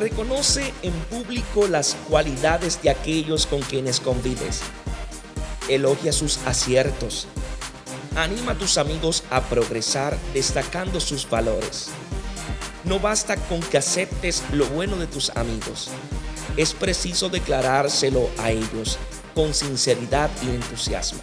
Reconoce en público las cualidades de aquellos con quienes convives. Elogia sus aciertos. Anima a tus amigos a progresar destacando sus valores. No basta con que aceptes lo bueno de tus amigos. Es preciso declarárselo a ellos con sinceridad y entusiasmo.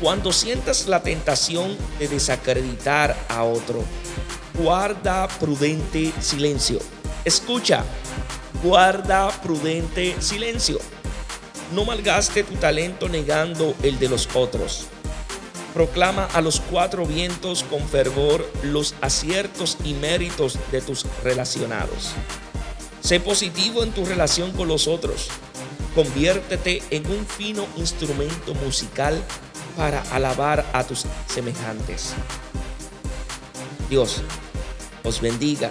Cuando sientas la tentación de desacreditar a otro, guarda prudente silencio. Escucha, guarda prudente silencio. No malgaste tu talento negando el de los otros. Proclama a los cuatro vientos con fervor los aciertos y méritos de tus relacionados. Sé positivo en tu relación con los otros. Conviértete en un fino instrumento musical para alabar a tus semejantes. Dios os bendiga